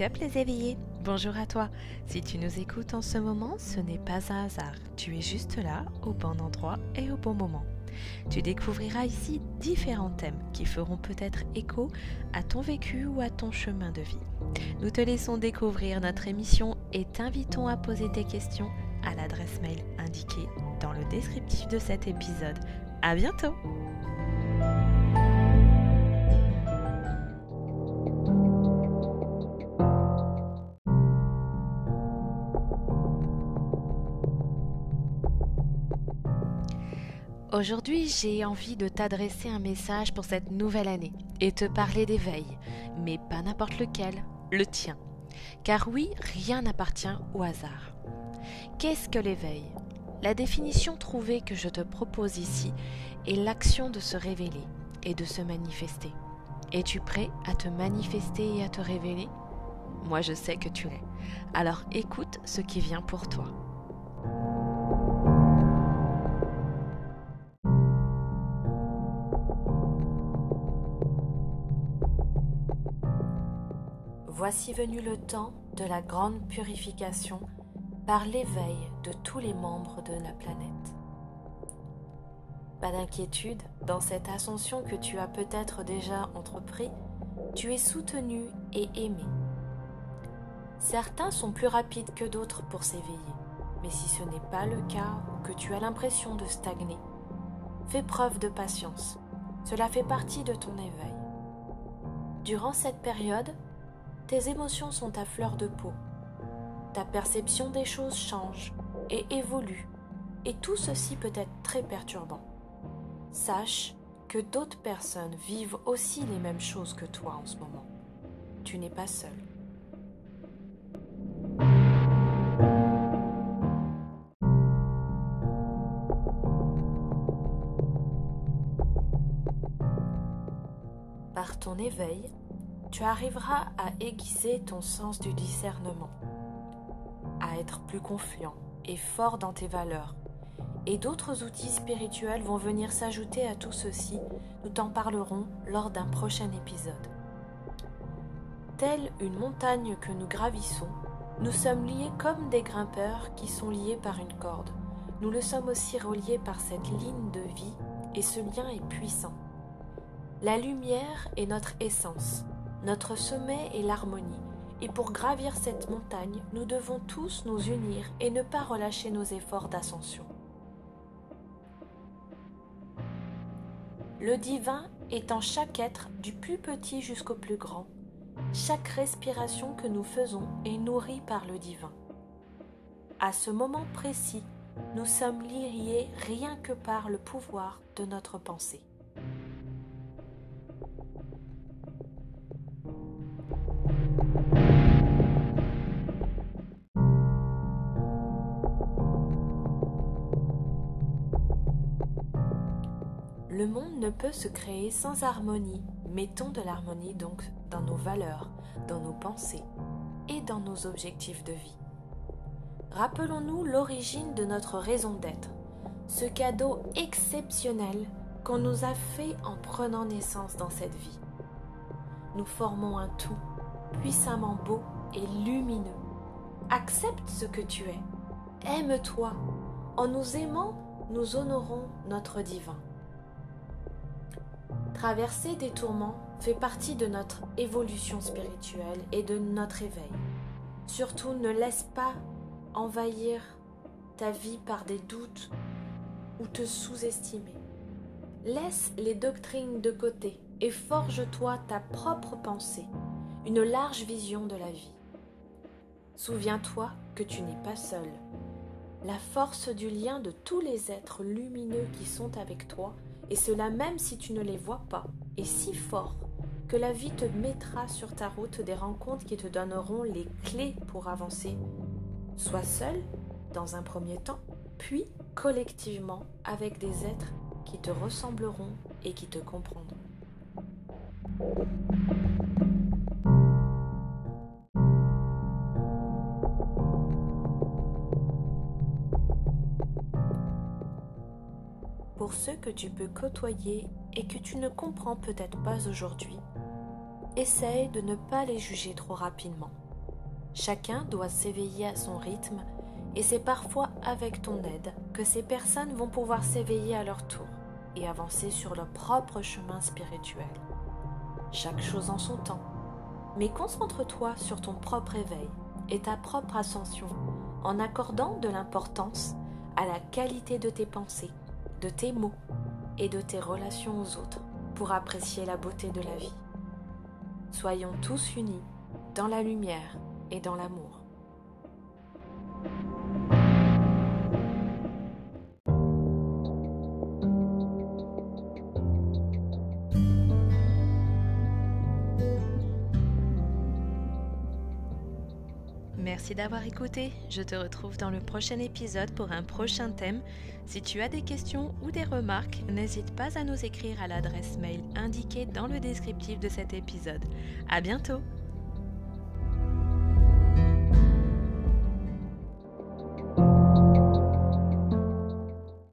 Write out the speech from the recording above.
Wake les éveillés Bonjour à toi Si tu nous écoutes en ce moment, ce n'est pas un hasard. Tu es juste là, au bon endroit et au bon moment. Tu découvriras ici différents thèmes qui feront peut-être écho à ton vécu ou à ton chemin de vie. Nous te laissons découvrir notre émission et t'invitons à poser tes questions à l'adresse mail indiquée dans le descriptif de cet épisode. À bientôt Aujourd'hui, j'ai envie de t'adresser un message pour cette nouvelle année et te parler d'éveil, mais pas n'importe lequel, le tien. Car oui, rien n'appartient au hasard. Qu'est-ce que l'éveil? La définition trouvée que je te propose ici est l'action de se révéler et de se manifester. Es-tu prêt à te manifester et à te révéler? Moi je sais que tu l'es. Alors écoute ce qui vient pour toi. Voici venu le temps de la grande purification par l'éveil de tous les membres de la planète. Pas d'inquiétude, dans cette ascension que tu as peut-être déjà entrepris, tu es soutenu et aimé. Certains sont plus rapides que d'autres pour s'éveiller, mais si ce n'est pas le cas ou que tu as l'impression de stagner, fais preuve de patience. Cela fait partie de ton éveil. Durant cette période, tes émotions sont à fleur de peau. Ta perception des choses change et évolue, et tout ceci peut être très perturbant. Sache que d'autres personnes vivent aussi les mêmes choses que toi en ce moment. Tu n'es pas seul. Par ton éveil, tu arriveras à aiguiser ton sens du discernement, à être plus confiant et fort dans tes valeurs. Et d'autres outils spirituels vont venir s'ajouter à tout ceci, nous t'en parlerons lors d'un prochain épisode. Telle une montagne que nous gravissons, nous sommes liés comme des grimpeurs qui sont liés par une corde. Nous le sommes aussi reliés par cette ligne de vie et ce lien est puissant. La lumière est notre essence, notre sommet est l'harmonie, et pour gravir cette montagne, nous devons tous nous unir et ne pas relâcher nos efforts d'ascension. Le divin est en chaque être, du plus petit jusqu'au plus grand. Chaque respiration que nous faisons est nourrie par le divin. À ce moment précis, nous sommes liés rien que par le pouvoir de notre pensée. Le monde ne peut se créer sans harmonie. Mettons de l'harmonie donc dans nos valeurs, dans nos pensées et dans nos objectifs de vie. Rappelons-nous l'origine de notre raison d'être, ce cadeau exceptionnel qu'on nous a fait en prenant naissance dans cette vie. Nous formons un tout puissamment beau et lumineux. Accepte ce que tu es. Aime-toi. En nous aimant, nous honorons notre divin. Traverser des tourments fait partie de notre évolution spirituelle et de notre éveil. Surtout ne laisse pas envahir ta vie par des doutes ou te sous-estimer. Laisse les doctrines de côté et forge-toi ta propre pensée, une large vision de la vie. Souviens-toi que tu n'es pas seul. La force du lien de tous les êtres lumineux qui sont avec toi et cela même si tu ne les vois pas, est si fort que la vie te mettra sur ta route des rencontres qui te donneront les clés pour avancer, soit seul dans un premier temps, puis collectivement avec des êtres qui te ressembleront et qui te comprendront. Pour ceux que tu peux côtoyer et que tu ne comprends peut-être pas aujourd'hui. Essaye de ne pas les juger trop rapidement. Chacun doit s'éveiller à son rythme et c'est parfois avec ton aide que ces personnes vont pouvoir s'éveiller à leur tour et avancer sur leur propre chemin spirituel. Chaque chose en son temps. Mais concentre-toi sur ton propre éveil et ta propre ascension en accordant de l'importance à la qualité de tes pensées, de tes mots et de tes relations aux autres pour apprécier la beauté de la vie. Soyons tous unis dans la lumière et dans l'amour. Merci d'avoir écouté. Je te retrouve dans le prochain épisode pour un prochain thème. Si tu as des questions ou des remarques, n'hésite pas à nous écrire à l'adresse mail indiquée dans le descriptif de cet épisode. À bientôt!